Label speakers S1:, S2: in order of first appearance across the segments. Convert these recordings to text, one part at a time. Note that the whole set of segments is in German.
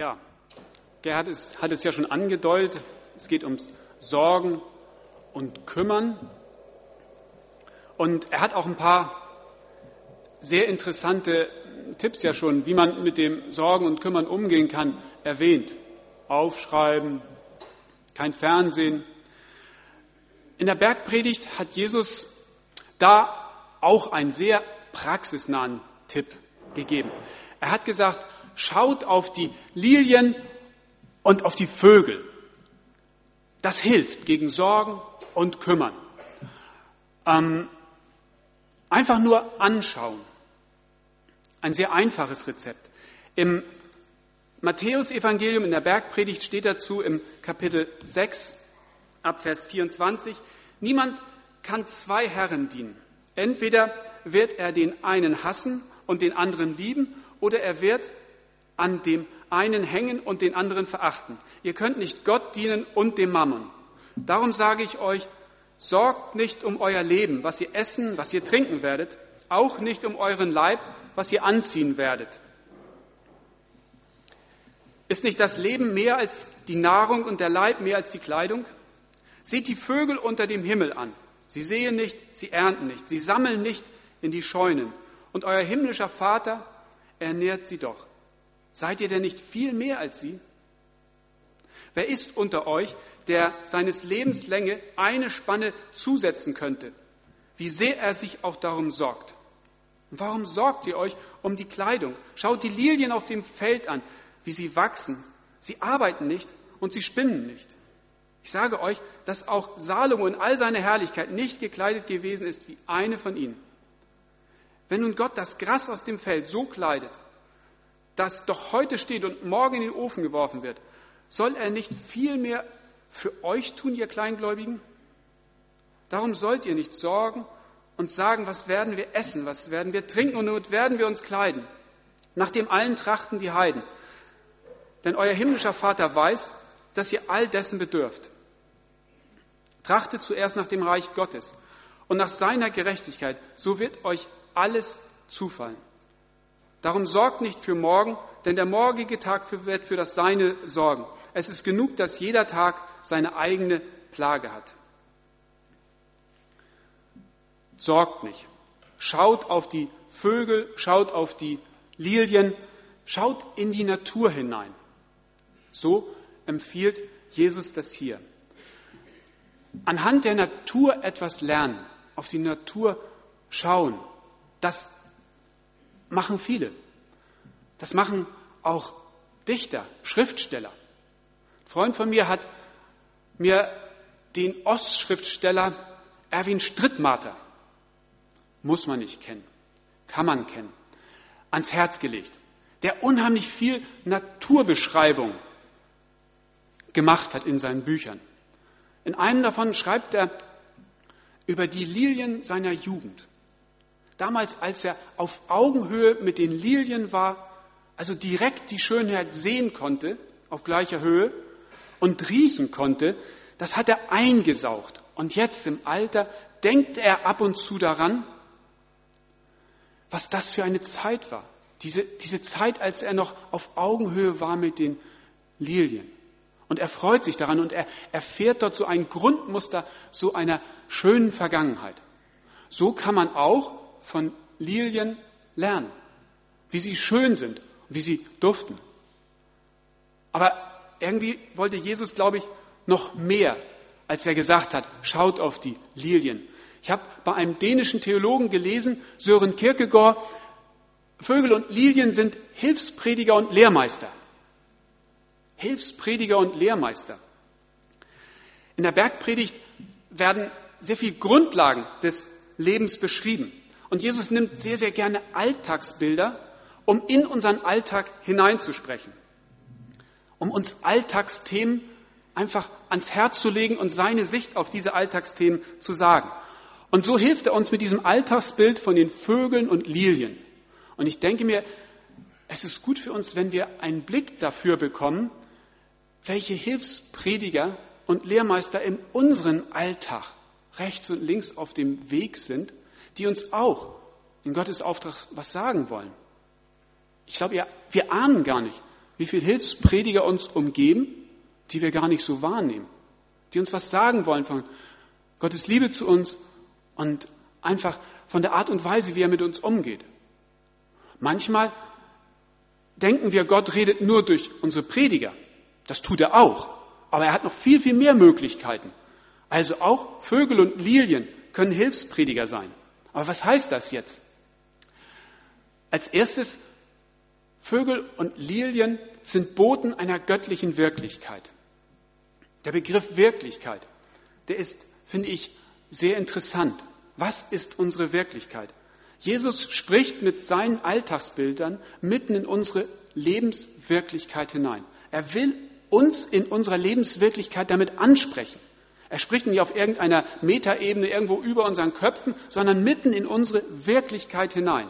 S1: Ja, Gerhard ist, hat es ja schon angedeutet. Es geht ums Sorgen und Kümmern. Und er hat auch ein paar sehr interessante Tipps ja schon, wie man mit dem Sorgen und Kümmern umgehen kann, erwähnt. Aufschreiben, kein Fernsehen. In der Bergpredigt hat Jesus da auch einen sehr praxisnahen Tipp gegeben. Er hat gesagt, schaut auf die Lilien und auf die Vögel. Das hilft gegen Sorgen und Kümmern. Ähm, einfach nur anschauen. Ein sehr einfaches Rezept. Im Matthäusevangelium in der Bergpredigt steht dazu im Kapitel 6 ab Vers 24, niemand kann zwei Herren dienen. Entweder wird er den einen hassen und den anderen lieben, oder er wird an dem einen hängen und den anderen verachten. Ihr könnt nicht Gott dienen und dem Mammon. Darum sage ich euch, sorgt nicht um euer Leben, was ihr essen, was ihr trinken werdet, auch nicht um euren Leib, was ihr anziehen werdet. Ist nicht das Leben mehr als die Nahrung und der Leib mehr als die Kleidung? Seht die Vögel unter dem Himmel an. Sie sehen nicht, sie ernten nicht, sie sammeln nicht in die Scheunen. Und euer himmlischer Vater ernährt sie doch. Seid ihr denn nicht viel mehr als sie? Wer ist unter euch, der seines Lebens Länge eine Spanne zusetzen könnte? Wie sehr er sich auch darum sorgt. Und warum sorgt ihr euch um die Kleidung? Schaut die Lilien auf dem Feld an, wie sie wachsen. Sie arbeiten nicht und sie spinnen nicht. Ich sage euch, dass auch Salomo in all seiner Herrlichkeit nicht gekleidet gewesen ist wie eine von ihnen. Wenn nun Gott das Gras aus dem Feld so kleidet, das doch heute steht und morgen in den Ofen geworfen wird, soll er nicht viel mehr für euch tun, ihr Kleingläubigen? Darum sollt ihr nicht sorgen und sagen, was werden wir essen, was werden wir trinken und womit werden wir uns kleiden. Nach dem allen trachten die Heiden. Denn euer himmlischer Vater weiß, dass ihr all dessen bedürft. Trachtet zuerst nach dem Reich Gottes und nach seiner Gerechtigkeit, so wird euch alles zufallen. Darum sorgt nicht für morgen, denn der morgige Tag wird für das Seine sorgen. Es ist genug, dass jeder Tag seine eigene Plage hat. Sorgt nicht. Schaut auf die Vögel, schaut auf die Lilien, schaut in die Natur hinein. So empfiehlt Jesus das hier. Anhand der Natur etwas lernen, auf die Natur schauen, das machen viele. Das machen auch Dichter, Schriftsteller. Ein Freund von mir hat mir den Ostschriftsteller Erwin Strittmater, muss man nicht kennen, kann man kennen, ans Herz gelegt, der unheimlich viel Naturbeschreibung gemacht hat in seinen Büchern. In einem davon schreibt er über die Lilien seiner Jugend. Damals, als er auf Augenhöhe mit den Lilien war, also direkt die Schönheit sehen konnte, auf gleicher Höhe, und riechen konnte, das hat er eingesaugt. Und jetzt im Alter denkt er ab und zu daran, was das für eine Zeit war. Diese, diese Zeit, als er noch auf Augenhöhe war mit den Lilien. Und er freut sich daran und er erfährt dort so ein Grundmuster so einer schönen Vergangenheit. So kann man auch von Lilien lernen, wie sie schön sind, wie sie duften. Aber irgendwie wollte Jesus, glaube ich, noch mehr, als er gesagt hat, schaut auf die Lilien. Ich habe bei einem dänischen Theologen gelesen, Sören Kierkegaard, Vögel und Lilien sind Hilfsprediger und Lehrmeister. Hilfsprediger und Lehrmeister. In der Bergpredigt werden sehr viele Grundlagen des Lebens beschrieben. Und Jesus nimmt sehr, sehr gerne Alltagsbilder, um in unseren Alltag hineinzusprechen, um uns Alltagsthemen einfach ans Herz zu legen und seine Sicht auf diese Alltagsthemen zu sagen. Und so hilft er uns mit diesem Alltagsbild von den Vögeln und Lilien. Und ich denke mir, es ist gut für uns, wenn wir einen Blick dafür bekommen, welche Hilfsprediger und Lehrmeister in unserem Alltag rechts und links auf dem Weg sind die uns auch in Gottes Auftrag was sagen wollen. Ich glaube, wir ahnen gar nicht, wie viele Hilfsprediger uns umgeben, die wir gar nicht so wahrnehmen, die uns was sagen wollen von Gottes Liebe zu uns und einfach von der Art und Weise, wie er mit uns umgeht. Manchmal denken wir, Gott redet nur durch unsere Prediger. Das tut er auch. Aber er hat noch viel, viel mehr Möglichkeiten. Also auch Vögel und Lilien können Hilfsprediger sein. Aber was heißt das jetzt? Als erstes, Vögel und Lilien sind Boten einer göttlichen Wirklichkeit. Der Begriff Wirklichkeit, der ist, finde ich, sehr interessant. Was ist unsere Wirklichkeit? Jesus spricht mit seinen Alltagsbildern mitten in unsere Lebenswirklichkeit hinein. Er will uns in unserer Lebenswirklichkeit damit ansprechen. Er spricht nicht auf irgendeiner Metaebene irgendwo über unseren Köpfen, sondern mitten in unsere Wirklichkeit hinein.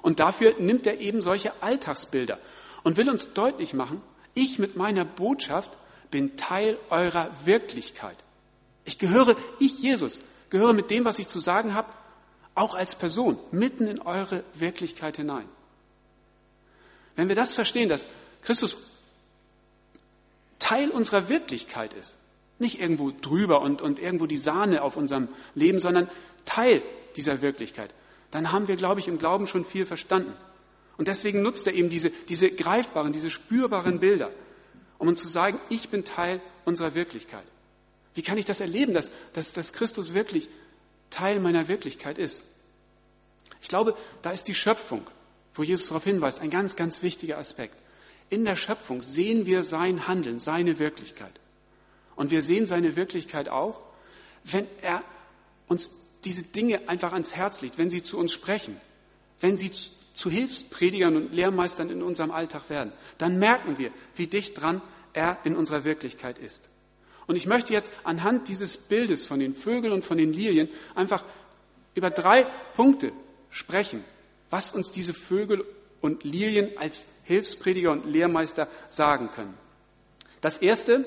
S1: Und dafür nimmt er eben solche Alltagsbilder und will uns deutlich machen, ich mit meiner Botschaft bin Teil eurer Wirklichkeit. Ich gehöre, ich Jesus, gehöre mit dem, was ich zu sagen habe, auch als Person mitten in eure Wirklichkeit hinein. Wenn wir das verstehen, dass Christus Teil unserer Wirklichkeit ist, nicht irgendwo drüber und, und irgendwo die Sahne auf unserem Leben, sondern Teil dieser Wirklichkeit, dann haben wir, glaube ich, im Glauben schon viel verstanden. Und deswegen nutzt er eben diese, diese greifbaren, diese spürbaren Bilder, um uns zu sagen, ich bin Teil unserer Wirklichkeit. Wie kann ich das erleben, dass, dass, dass Christus wirklich Teil meiner Wirklichkeit ist? Ich glaube, da ist die Schöpfung, wo Jesus darauf hinweist, ein ganz, ganz wichtiger Aspekt. In der Schöpfung sehen wir sein Handeln, seine Wirklichkeit. Und wir sehen seine Wirklichkeit auch, wenn er uns diese Dinge einfach ans Herz legt, wenn sie zu uns sprechen, wenn sie zu Hilfspredigern und Lehrmeistern in unserem Alltag werden, dann merken wir, wie dicht dran er in unserer Wirklichkeit ist. Und ich möchte jetzt anhand dieses Bildes von den Vögeln und von den Lilien einfach über drei Punkte sprechen, was uns diese Vögel und Lilien als Hilfsprediger und Lehrmeister sagen können. Das erste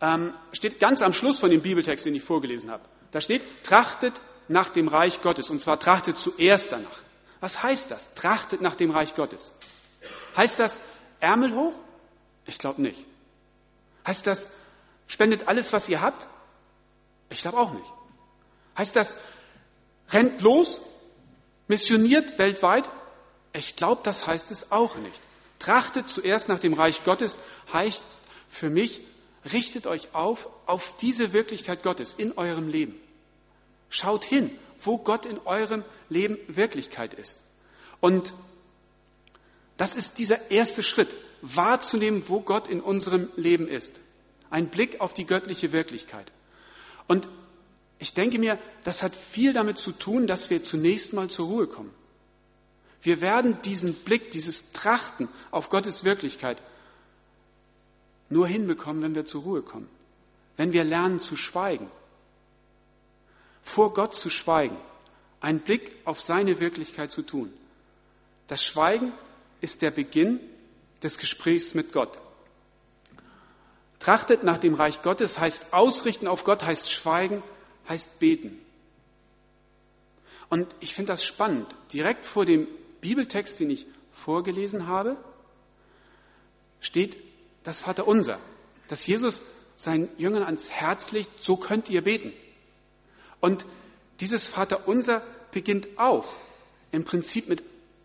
S1: ähm, steht ganz am Schluss von dem Bibeltext, den ich vorgelesen habe. Da steht, trachtet nach dem Reich Gottes, und zwar trachtet zuerst danach. Was heißt das? Trachtet nach dem Reich Gottes. Heißt das Ärmel hoch? Ich glaube nicht. Heißt das, spendet alles, was ihr habt? Ich glaube auch nicht. Heißt das, rennt los, missioniert weltweit? Ich glaube, das heißt es auch nicht. Trachtet zuerst nach dem Reich Gottes heißt für mich, richtet euch auf auf diese Wirklichkeit Gottes in eurem Leben. Schaut hin, wo Gott in eurem Leben Wirklichkeit ist. Und das ist dieser erste Schritt, wahrzunehmen, wo Gott in unserem Leben ist. Ein Blick auf die göttliche Wirklichkeit. Und ich denke mir, das hat viel damit zu tun, dass wir zunächst mal zur Ruhe kommen. Wir werden diesen Blick, dieses Trachten auf Gottes Wirklichkeit nur hinbekommen, wenn wir zur Ruhe kommen. Wenn wir lernen zu schweigen vor Gott zu schweigen, einen Blick auf seine Wirklichkeit zu tun. Das Schweigen ist der Beginn des Gesprächs mit Gott. Trachtet nach dem Reich Gottes heißt ausrichten auf Gott, heißt schweigen, heißt beten. Und ich finde das spannend. Direkt vor dem Bibeltext, den ich vorgelesen habe, steht das Vaterunser, dass Jesus seinen Jüngern ans Herz legt, so könnt ihr beten. Und dieses Vaterunser beginnt auch im Prinzip mit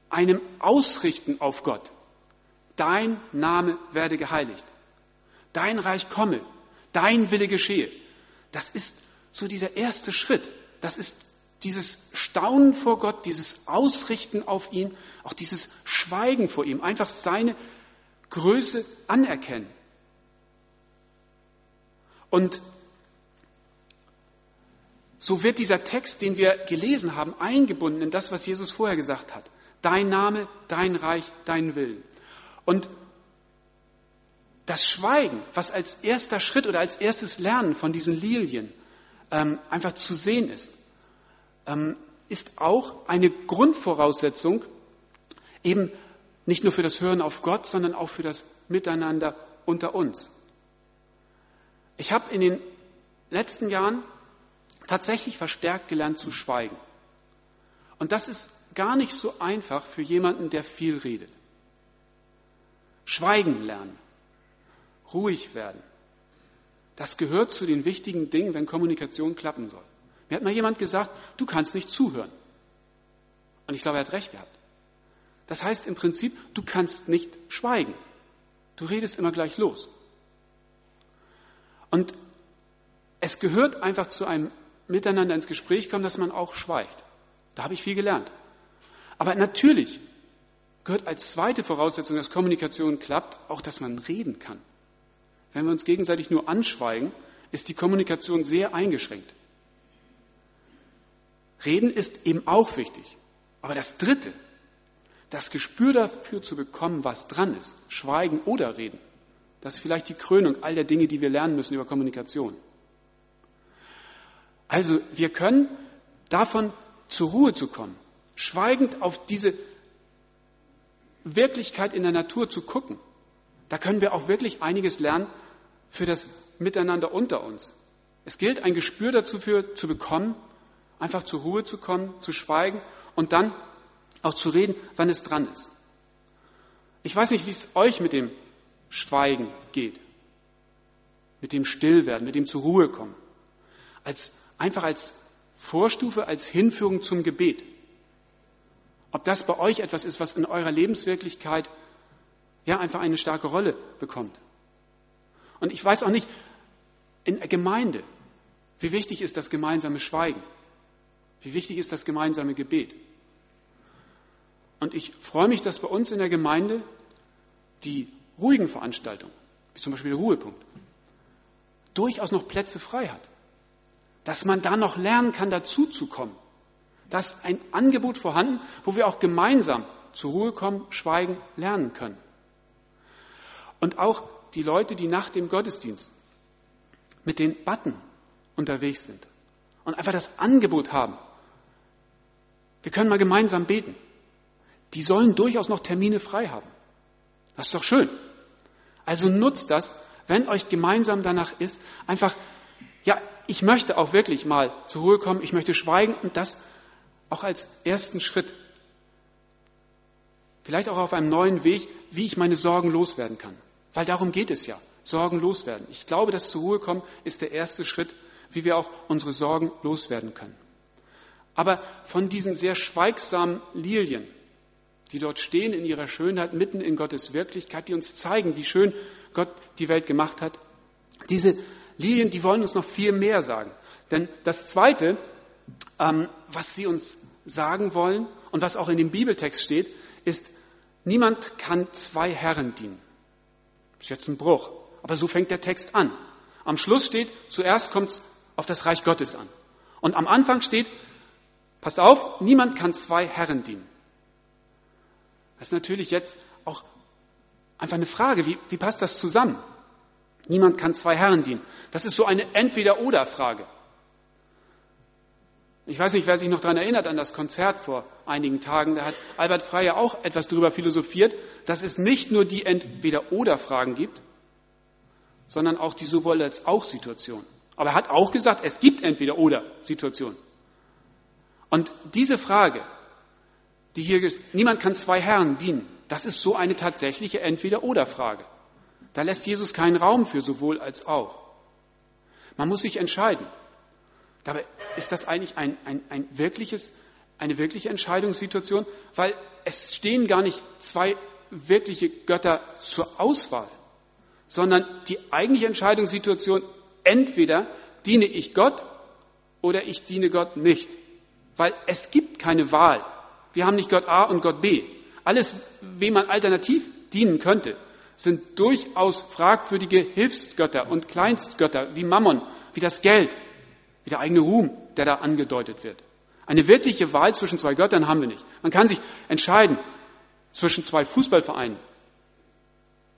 S1: einem Ausrichten auf Gott. Dein Name werde geheiligt. Dein Reich komme. Dein Wille geschehe. Das ist so dieser erste Schritt. Das ist dieses Staunen vor Gott, dieses Ausrichten auf ihn, auch dieses Schweigen vor ihm, einfach seine Größe anerkennen. Und so wird dieser Text, den wir gelesen haben, eingebunden in das, was Jesus vorher gesagt hat. Dein Name, dein Reich, dein Willen. Und das Schweigen, was als erster Schritt oder als erstes Lernen von diesen Lilien ähm, einfach zu sehen ist, ähm, ist auch eine Grundvoraussetzung eben nicht nur für das Hören auf Gott, sondern auch für das Miteinander unter uns. Ich habe in den letzten Jahren tatsächlich verstärkt gelernt zu schweigen. Und das ist gar nicht so einfach für jemanden, der viel redet. Schweigen lernen. Ruhig werden. Das gehört zu den wichtigen Dingen, wenn Kommunikation klappen soll. Mir hat mal jemand gesagt, du kannst nicht zuhören. Und ich glaube, er hat recht gehabt. Das heißt im Prinzip, du kannst nicht schweigen. Du redest immer gleich los. Und es gehört einfach zu einem Miteinander ins Gespräch kommen, dass man auch schweigt. Da habe ich viel gelernt. Aber natürlich gehört als zweite Voraussetzung, dass Kommunikation klappt, auch, dass man reden kann. Wenn wir uns gegenseitig nur anschweigen, ist die Kommunikation sehr eingeschränkt. Reden ist eben auch wichtig. Aber das Dritte, das Gespür dafür zu bekommen, was dran ist, schweigen oder reden, das ist vielleicht die Krönung all der Dinge, die wir lernen müssen über Kommunikation. Also wir können davon zur Ruhe zu kommen, schweigend auf diese Wirklichkeit in der Natur zu gucken. Da können wir auch wirklich einiges lernen für das Miteinander unter uns. Es gilt, ein Gespür dazu für, zu bekommen, einfach zur Ruhe zu kommen, zu schweigen und dann auch zu reden, wann es dran ist. Ich weiß nicht, wie es euch mit dem Schweigen geht, mit dem Stillwerden, mit dem zur Ruhe kommen. Als, einfach als Vorstufe, als Hinführung zum Gebet. Ob das bei euch etwas ist, was in eurer Lebenswirklichkeit ja einfach eine starke Rolle bekommt. Und ich weiß auch nicht, in der Gemeinde, wie wichtig ist das gemeinsame Schweigen? Wie wichtig ist das gemeinsame Gebet? Und ich freue mich, dass bei uns in der Gemeinde die ruhigen Veranstaltungen, wie zum Beispiel der Ruhepunkt, durchaus noch Plätze frei hat. Dass man da noch lernen kann, dazuzukommen. Da ist ein Angebot vorhanden, wo wir auch gemeinsam zur Ruhe kommen, schweigen, lernen können. Und auch die Leute, die nach dem Gottesdienst mit den Button unterwegs sind und einfach das Angebot haben, wir können mal gemeinsam beten. Die sollen durchaus noch Termine frei haben. Das ist doch schön. Also nutzt das, wenn euch gemeinsam danach ist, einfach, ja, ich möchte auch wirklich mal zur Ruhe kommen, ich möchte schweigen und das auch als ersten Schritt. Vielleicht auch auf einem neuen Weg, wie ich meine Sorgen loswerden kann. Weil darum geht es ja. Sorgen loswerden. Ich glaube, das zur Ruhe kommen ist der erste Schritt, wie wir auch unsere Sorgen loswerden können. Aber von diesen sehr schweigsamen Lilien, die dort stehen in ihrer Schönheit, mitten in Gottes Wirklichkeit, die uns zeigen, wie schön Gott die Welt gemacht hat, diese Lilien, die wollen uns noch viel mehr sagen. Denn das Zweite, ähm, was sie uns sagen wollen und was auch in dem Bibeltext steht, ist, niemand kann zwei Herren dienen. Das ist jetzt ein Bruch, aber so fängt der Text an. Am Schluss steht, zuerst kommt es auf das Reich Gottes an. Und am Anfang steht, Passt auf, niemand kann zwei Herren dienen. Das ist natürlich jetzt auch einfach eine Frage, wie, wie passt das zusammen? Niemand kann zwei Herren dienen. Das ist so eine Entweder-Oder-Frage. Ich weiß nicht, wer sich noch daran erinnert an das Konzert vor einigen Tagen. Da hat Albert Freyer auch etwas darüber philosophiert, dass es nicht nur die Entweder-Oder-Fragen gibt, sondern auch die sowohl als auch Situation. Aber er hat auch gesagt, es gibt Entweder-Oder-Situationen. Und diese Frage, die hier ist, niemand kann zwei Herren dienen, das ist so eine tatsächliche Entweder-Oder-Frage. Da lässt Jesus keinen Raum für sowohl als auch. Man muss sich entscheiden. Dabei ist das eigentlich ein, ein, ein wirkliches, eine wirkliche Entscheidungssituation, weil es stehen gar nicht zwei wirkliche Götter zur Auswahl, sondern die eigentliche Entscheidungssituation, entweder diene ich Gott oder ich diene Gott nicht weil es gibt keine Wahl. Wir haben nicht Gott A und Gott B. Alles, wem man alternativ dienen könnte, sind durchaus fragwürdige Hilfsgötter und Kleinstgötter wie Mammon, wie das Geld, wie der eigene Ruhm, der da angedeutet wird. Eine wirkliche Wahl zwischen zwei Göttern haben wir nicht. Man kann sich entscheiden zwischen zwei Fußballvereinen,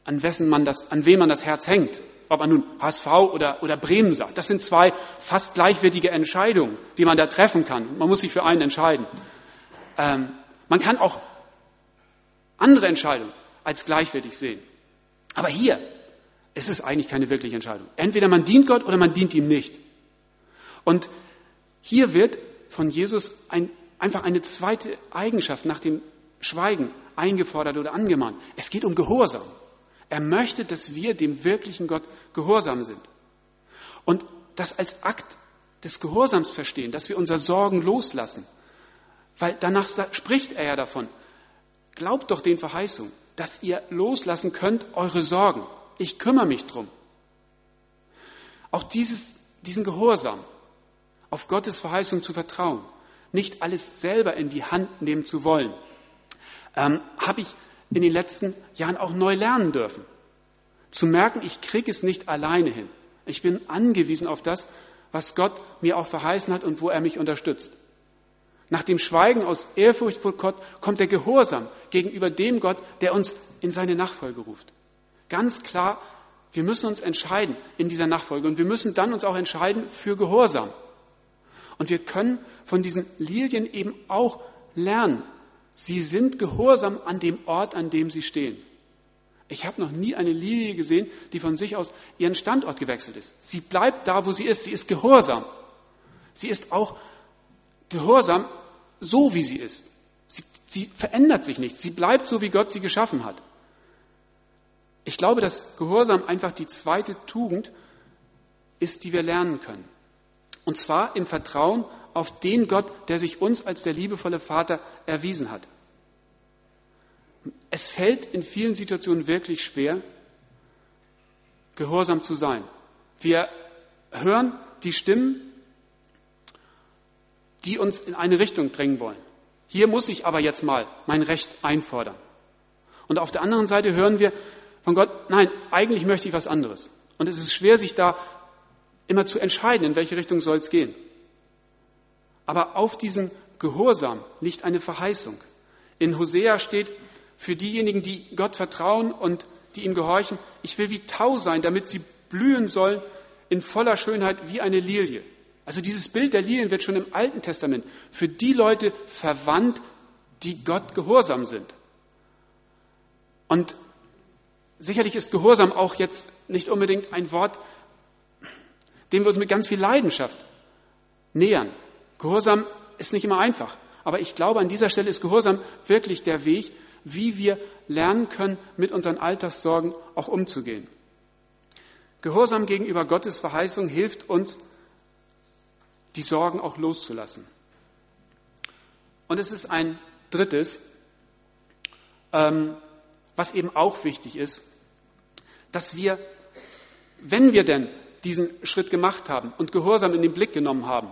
S1: an wessen man das, an wem man das Herz hängt ob man nun HSV oder, oder Bremen sagt. Das sind zwei fast gleichwertige Entscheidungen, die man da treffen kann. Man muss sich für einen entscheiden. Ähm, man kann auch andere Entscheidungen als gleichwertig sehen. Aber hier ist es eigentlich keine wirkliche Entscheidung. Entweder man dient Gott oder man dient ihm nicht. Und hier wird von Jesus ein, einfach eine zweite Eigenschaft nach dem Schweigen eingefordert oder angemahnt. Es geht um Gehorsam. Er möchte, dass wir dem wirklichen Gott gehorsam sind. Und das als Akt des Gehorsams verstehen, dass wir unser Sorgen loslassen. Weil danach spricht er ja davon. Glaubt doch den Verheißungen, dass ihr loslassen könnt eure Sorgen. Ich kümmere mich drum. Auch dieses, diesen Gehorsam, auf Gottes Verheißung zu vertrauen, nicht alles selber in die Hand nehmen zu wollen, ähm, habe ich in den letzten Jahren auch neu lernen dürfen. Zu merken, ich kriege es nicht alleine hin. Ich bin angewiesen auf das, was Gott mir auch verheißen hat und wo er mich unterstützt. Nach dem Schweigen aus Ehrfurcht vor Gott kommt der Gehorsam gegenüber dem Gott, der uns in seine Nachfolge ruft. Ganz klar, wir müssen uns entscheiden in dieser Nachfolge und wir müssen dann uns auch entscheiden für Gehorsam. Und wir können von diesen Lilien eben auch lernen. Sie sind gehorsam an dem Ort, an dem sie stehen. Ich habe noch nie eine Lilie gesehen, die von sich aus ihren Standort gewechselt ist. Sie bleibt da, wo sie ist. Sie ist gehorsam. Sie ist auch gehorsam, so wie sie ist. Sie, sie verändert sich nicht. Sie bleibt so, wie Gott sie geschaffen hat. Ich glaube, dass Gehorsam einfach die zweite Tugend ist, die wir lernen können. Und zwar im Vertrauen auf den Gott, der sich uns als der liebevolle Vater erwiesen hat. Es fällt in vielen Situationen wirklich schwer, gehorsam zu sein. Wir hören die Stimmen, die uns in eine Richtung drängen wollen. Hier muss ich aber jetzt mal mein Recht einfordern. Und auf der anderen Seite hören wir von Gott, nein, eigentlich möchte ich was anderes. Und es ist schwer, sich da immer zu entscheiden, in welche Richtung soll es gehen. Aber auf diesem Gehorsam liegt eine Verheißung. In Hosea steht, für diejenigen, die Gott vertrauen und die ihm gehorchen, ich will wie Tau sein, damit sie blühen sollen in voller Schönheit wie eine Lilie. Also dieses Bild der Lilien wird schon im Alten Testament für die Leute verwandt, die Gott gehorsam sind. Und sicherlich ist Gehorsam auch jetzt nicht unbedingt ein Wort, dem wir uns mit ganz viel Leidenschaft nähern. Gehorsam ist nicht immer einfach. Aber ich glaube, an dieser Stelle ist Gehorsam wirklich der Weg, wie wir lernen können, mit unseren Alltagssorgen auch umzugehen. Gehorsam gegenüber Gottes Verheißung hilft uns, die Sorgen auch loszulassen. Und es ist ein drittes, ähm, was eben auch wichtig ist, dass wir, wenn wir denn diesen Schritt gemacht haben und Gehorsam in den Blick genommen haben,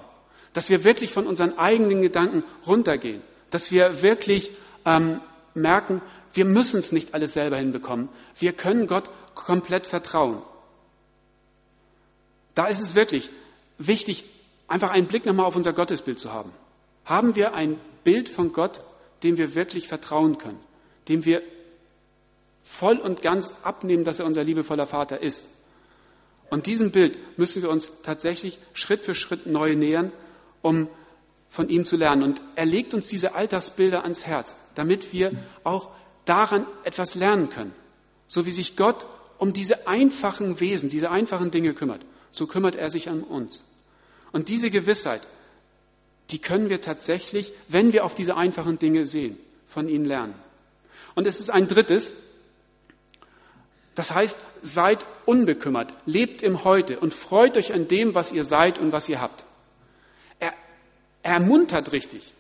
S1: dass wir wirklich von unseren eigenen Gedanken runtergehen, dass wir wirklich ähm, merken, wir müssen es nicht alles selber hinbekommen. Wir können Gott komplett vertrauen. Da ist es wirklich wichtig, einfach einen Blick nochmal auf unser Gottesbild zu haben. Haben wir ein Bild von Gott, dem wir wirklich vertrauen können, dem wir voll und ganz abnehmen, dass er unser liebevoller Vater ist. Und diesem Bild müssen wir uns tatsächlich Schritt für Schritt neu nähern, um von ihm zu lernen. Und er legt uns diese Alltagsbilder ans Herz, damit wir auch daran etwas lernen können. So wie sich Gott um diese einfachen Wesen, diese einfachen Dinge kümmert, so kümmert er sich an uns. Und diese Gewissheit, die können wir tatsächlich, wenn wir auf diese einfachen Dinge sehen, von ihnen lernen. Und es ist ein drittes, das heißt, seid unbekümmert, lebt im Heute und freut euch an dem, was ihr seid und was ihr habt. Er, er ermuntert richtig,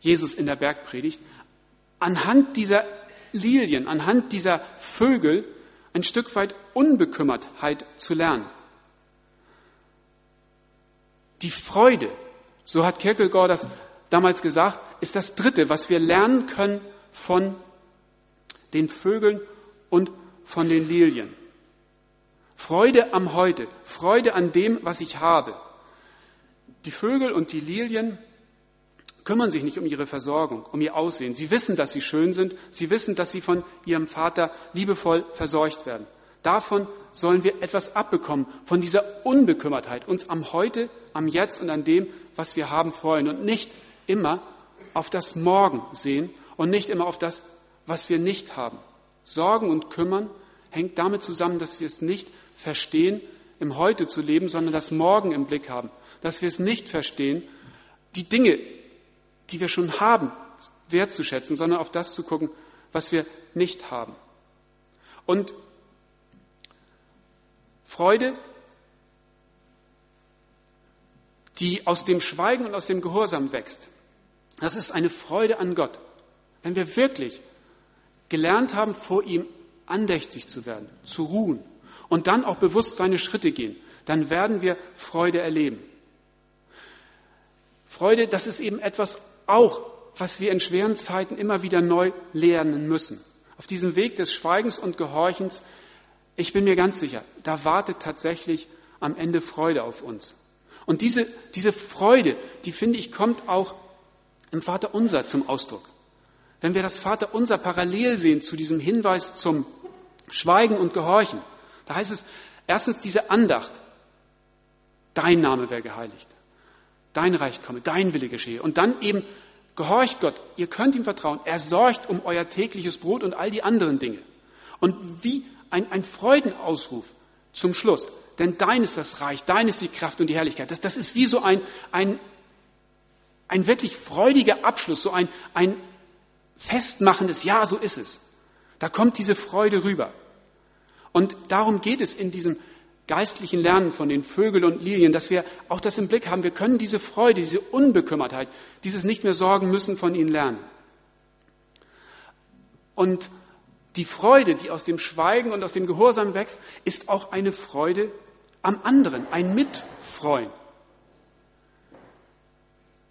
S1: Jesus in der Bergpredigt, anhand dieser Lilien, anhand dieser Vögel ein Stück weit Unbekümmertheit zu lernen. Die Freude, so hat Kierkegaard das damals gesagt, ist das Dritte, was wir lernen können von den Vögeln und von den Lilien. Freude am Heute, Freude an dem, was ich habe. Die Vögel und die Lilien kümmern sich nicht um ihre Versorgung, um ihr Aussehen. Sie wissen, dass sie schön sind. Sie wissen, dass sie von ihrem Vater liebevoll versorgt werden. Davon sollen wir etwas abbekommen, von dieser Unbekümmertheit, uns am Heute, am Jetzt und an dem, was wir haben, freuen und nicht immer auf das Morgen sehen und nicht immer auf das, was wir nicht haben. Sorgen und Kümmern hängt damit zusammen, dass wir es nicht verstehen, im Heute zu leben, sondern das Morgen im Blick haben. Dass wir es nicht verstehen, die Dinge, die wir schon haben, wertzuschätzen, sondern auf das zu gucken, was wir nicht haben. Und Freude, die aus dem Schweigen und aus dem Gehorsam wächst, das ist eine Freude an Gott. Wenn wir wirklich gelernt haben, vor ihm andächtig zu werden, zu ruhen und dann auch bewusst seine Schritte gehen, dann werden wir Freude erleben. Freude, das ist eben etwas auch, was wir in schweren Zeiten immer wieder neu lernen müssen. Auf diesem Weg des Schweigens und Gehorchens, ich bin mir ganz sicher, da wartet tatsächlich am Ende Freude auf uns. Und diese, diese Freude, die finde ich, kommt auch im Vater Unser zum Ausdruck. Wenn wir das Vater Unser parallel sehen zu diesem Hinweis zum Schweigen und Gehorchen, da heißt es erstens diese Andacht, dein Name wäre geheiligt, dein Reich komme, dein Wille geschehe. Und dann eben gehorcht Gott, ihr könnt ihm vertrauen, er sorgt um euer tägliches Brot und all die anderen Dinge. Und wie ein, ein Freudenausruf zum Schluss, denn dein ist das Reich, dein ist die Kraft und die Herrlichkeit. Das, das ist wie so ein, ein, ein wirklich freudiger Abschluss, so ein, ein festmachendes Ja, so ist es. Da kommt diese Freude rüber. Und darum geht es in diesem geistlichen Lernen von den Vögeln und Lilien, dass wir auch das im Blick haben. Wir können diese Freude, diese Unbekümmertheit, dieses nicht mehr sorgen müssen von ihnen lernen. Und die Freude, die aus dem Schweigen und aus dem Gehorsam wächst, ist auch eine Freude am anderen, ein Mitfreuen.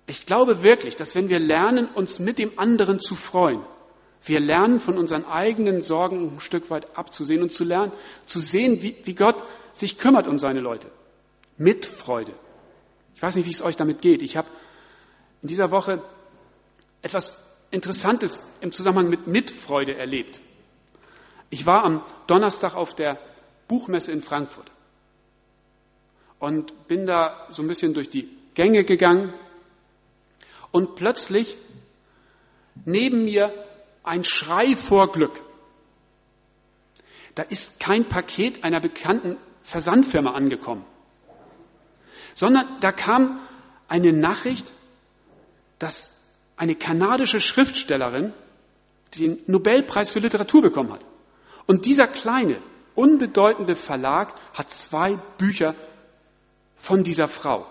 S1: Ich glaube wirklich, dass wenn wir lernen, uns mit dem anderen zu freuen, wir lernen von unseren eigenen Sorgen ein Stück weit abzusehen und zu lernen, zu sehen, wie, wie Gott sich kümmert um seine Leute. Mit Freude. Ich weiß nicht, wie es euch damit geht. Ich habe in dieser Woche etwas Interessantes im Zusammenhang mit Mitfreude erlebt. Ich war am Donnerstag auf der Buchmesse in Frankfurt und bin da so ein bisschen durch die Gänge gegangen und plötzlich neben mir ein Schrei vor Glück. Da ist kein Paket einer bekannten Versandfirma angekommen, sondern da kam eine Nachricht, dass eine kanadische Schriftstellerin den Nobelpreis für Literatur bekommen hat. Und dieser kleine, unbedeutende Verlag hat zwei Bücher von dieser Frau.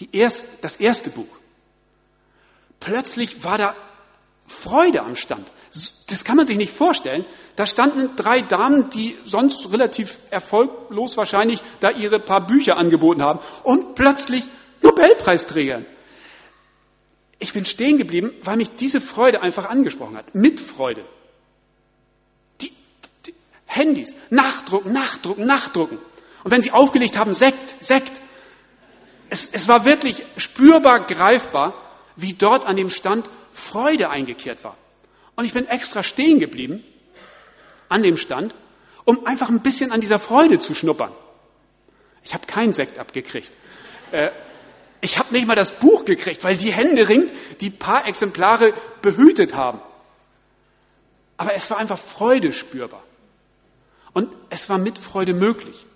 S1: Die erst, das erste Buch. Plötzlich war da Freude am Stand. Das kann man sich nicht vorstellen. Da standen drei Damen, die sonst relativ erfolglos wahrscheinlich da ihre paar Bücher angeboten haben und plötzlich Nobelpreisträger. Ich bin stehen geblieben, weil mich diese Freude einfach angesprochen hat. Mitfreude. Die, die Handys, nachdrucken, nachdrucken, nachdrucken. Und wenn sie aufgelegt haben, Sekt, Sekt. Es, es war wirklich spürbar greifbar, wie dort an dem Stand Freude eingekehrt war. Und ich bin extra stehen geblieben an dem Stand, um einfach ein bisschen an dieser Freude zu schnuppern. Ich habe keinen Sekt abgekriegt. Äh, ich habe nicht mal das Buch gekriegt, weil die Hände ringt, die paar Exemplare behütet haben. Aber es war einfach Freude spürbar. Und es war mit Freude möglich.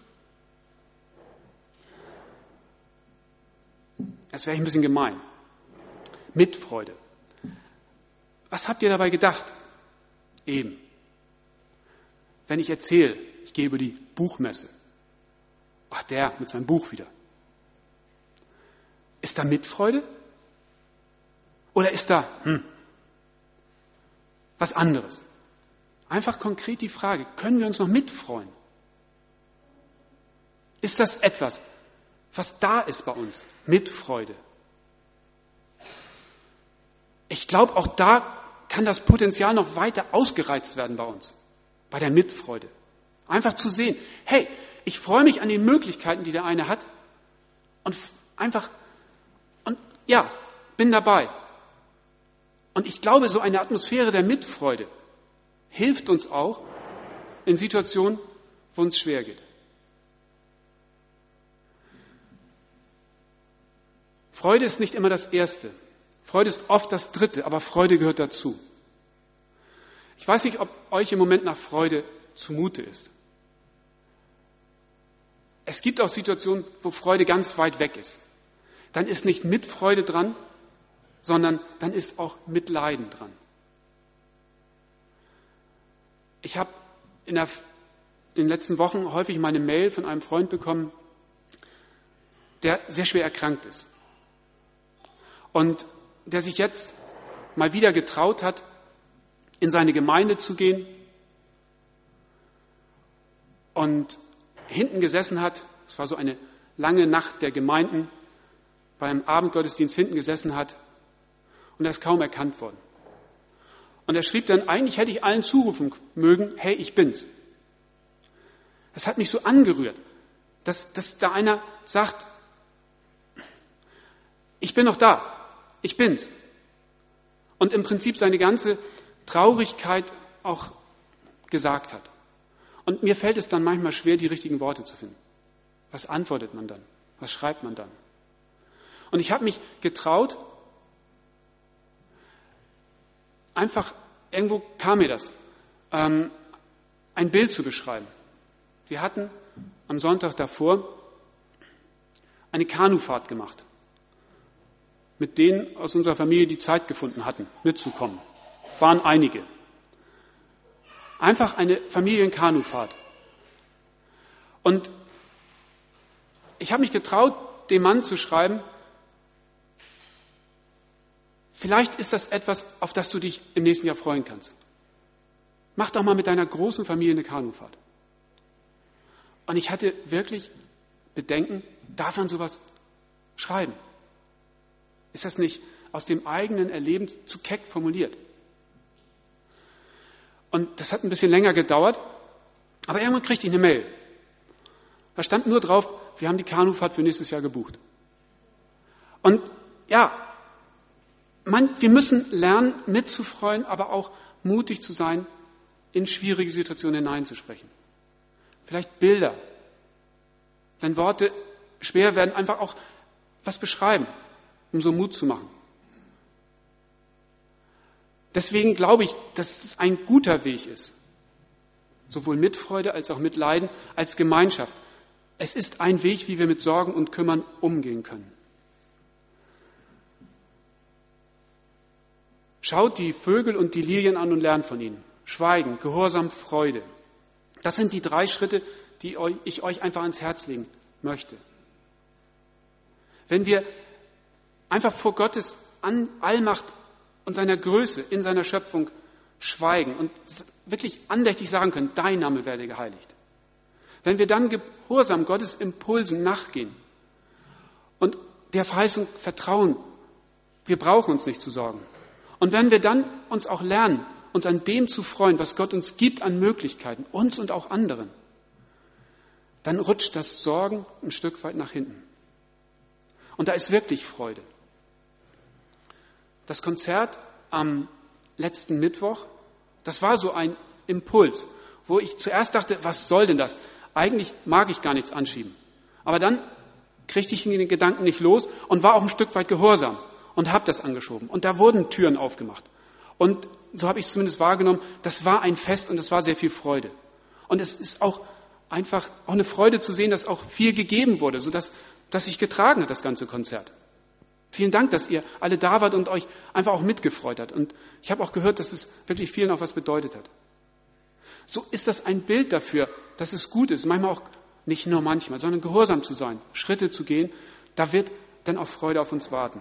S1: Jetzt wäre ich ein bisschen gemein. Mit Freude. Was habt ihr dabei gedacht? Eben. Wenn ich erzähle, ich gehe über die Buchmesse. Ach, der mit seinem Buch wieder. Ist da Mitfreude? Oder ist da hm, was anderes? Einfach konkret die Frage, können wir uns noch mitfreuen? Ist das etwas, was da ist bei uns? Mitfreude. Ich glaube, auch da kann das Potenzial noch weiter ausgereizt werden bei uns, bei der Mitfreude. Einfach zu sehen, hey, ich freue mich an den Möglichkeiten, die der eine hat und einfach, und ja, bin dabei. Und ich glaube, so eine Atmosphäre der Mitfreude hilft uns auch in Situationen, wo uns schwer geht. Freude ist nicht immer das Erste. Freude ist oft das Dritte, aber Freude gehört dazu. Ich weiß nicht, ob euch im Moment nach Freude zumute ist. Es gibt auch Situationen, wo Freude ganz weit weg ist. Dann ist nicht Mitfreude dran, sondern dann ist auch Mitleiden dran. Ich habe in, in den letzten Wochen häufig meine Mail von einem Freund bekommen, der sehr schwer erkrankt ist. Und der sich jetzt mal wieder getraut hat, in seine Gemeinde zu gehen und hinten gesessen hat. Es war so eine lange Nacht der Gemeinden, beim Abendgottesdienst hinten gesessen hat und er ist kaum erkannt worden. Und er schrieb dann, eigentlich hätte ich allen zurufen mögen, hey, ich bin's. Das hat mich so angerührt, dass, dass da einer sagt, ich bin noch da, ich bin's. Und im Prinzip seine ganze Traurigkeit auch gesagt hat. Und mir fällt es dann manchmal schwer, die richtigen Worte zu finden. Was antwortet man dann? Was schreibt man dann? Und ich habe mich getraut, einfach, irgendwo kam mir das, ähm, ein Bild zu beschreiben. Wir hatten am Sonntag davor eine Kanufahrt gemacht, mit denen aus unserer Familie die Zeit gefunden hatten, mitzukommen. Waren einige. Einfach eine Familienkanufahrt. Und ich habe mich getraut, dem Mann zu schreiben, vielleicht ist das etwas, auf das du dich im nächsten Jahr freuen kannst. Mach doch mal mit deiner großen Familie eine Kanufahrt. Und ich hatte wirklich Bedenken, darf man sowas schreiben? Ist das nicht aus dem eigenen Erleben zu keck formuliert? Und das hat ein bisschen länger gedauert, aber irgendwann kriegte ich eine Mail. Da stand nur drauf, wir haben die Kanufahrt für nächstes Jahr gebucht. Und ja, man, wir müssen lernen, mitzufreuen, aber auch mutig zu sein, in schwierige Situationen hineinzusprechen. Vielleicht Bilder. Wenn Worte schwer werden, einfach auch was beschreiben, um so Mut zu machen. Deswegen glaube ich, dass es ein guter Weg ist. Sowohl mit Freude als auch mit Leiden, als Gemeinschaft. Es ist ein Weg, wie wir mit Sorgen und Kümmern umgehen können. Schaut die Vögel und die Lilien an und lernt von ihnen. Schweigen, Gehorsam, Freude. Das sind die drei Schritte, die ich euch einfach ans Herz legen möchte. Wenn wir einfach vor Gottes Allmacht und seiner Größe in seiner Schöpfung schweigen und wirklich andächtig sagen können, dein Name werde geheiligt. Wenn wir dann gehorsam Gottes Impulsen nachgehen und der Verheißung vertrauen, wir brauchen uns nicht zu sorgen. Und wenn wir dann uns auch lernen, uns an dem zu freuen, was Gott uns gibt an Möglichkeiten, uns und auch anderen, dann rutscht das Sorgen ein Stück weit nach hinten. Und da ist wirklich Freude. Das Konzert am letzten Mittwoch, das war so ein Impuls, wo ich zuerst dachte, was soll denn das? Eigentlich mag ich gar nichts anschieben. Aber dann kriegte ich den Gedanken nicht los und war auch ein Stück weit gehorsam und habe das angeschoben. Und da wurden Türen aufgemacht. Und so habe ich es zumindest wahrgenommen, das war ein Fest und es war sehr viel Freude. Und es ist auch einfach auch eine Freude zu sehen, dass auch viel gegeben wurde, sodass dass sich getragen hat, das ganze Konzert. Vielen Dank, dass ihr alle da wart und euch einfach auch mitgefreut habt. Und ich habe auch gehört, dass es wirklich vielen auch was bedeutet hat. So ist das ein Bild dafür, dass es gut ist, manchmal auch nicht nur manchmal, sondern gehorsam zu sein, Schritte zu gehen. Da wird dann auch Freude auf uns warten.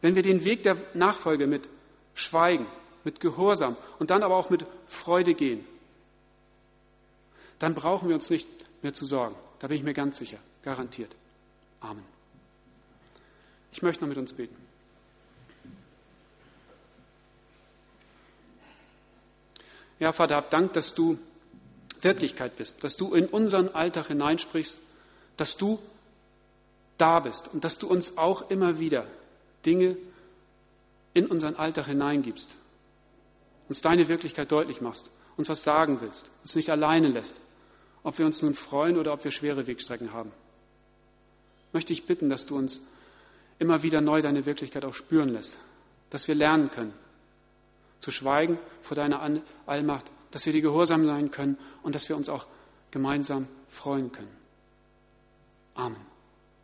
S1: Wenn wir den Weg der Nachfolge mit Schweigen, mit Gehorsam und dann aber auch mit Freude gehen, dann brauchen wir uns nicht mehr zu sorgen. Da bin ich mir ganz sicher, garantiert. Amen. Ich möchte noch mit uns beten. Ja, Vater, hab Dank, dass du Wirklichkeit bist, dass du in unseren Alltag hineinsprichst, dass du da bist und dass du uns auch immer wieder Dinge in unseren Alltag hineingibst, uns deine Wirklichkeit deutlich machst, uns was sagen willst, uns nicht alleine lässt, ob wir uns nun freuen oder ob wir schwere Wegstrecken haben. Möchte ich bitten, dass du uns immer wieder neu deine Wirklichkeit auch spüren lässt, dass wir lernen können, zu schweigen vor deiner Allmacht, dass wir dir gehorsam sein können und dass wir uns auch gemeinsam freuen können. Amen.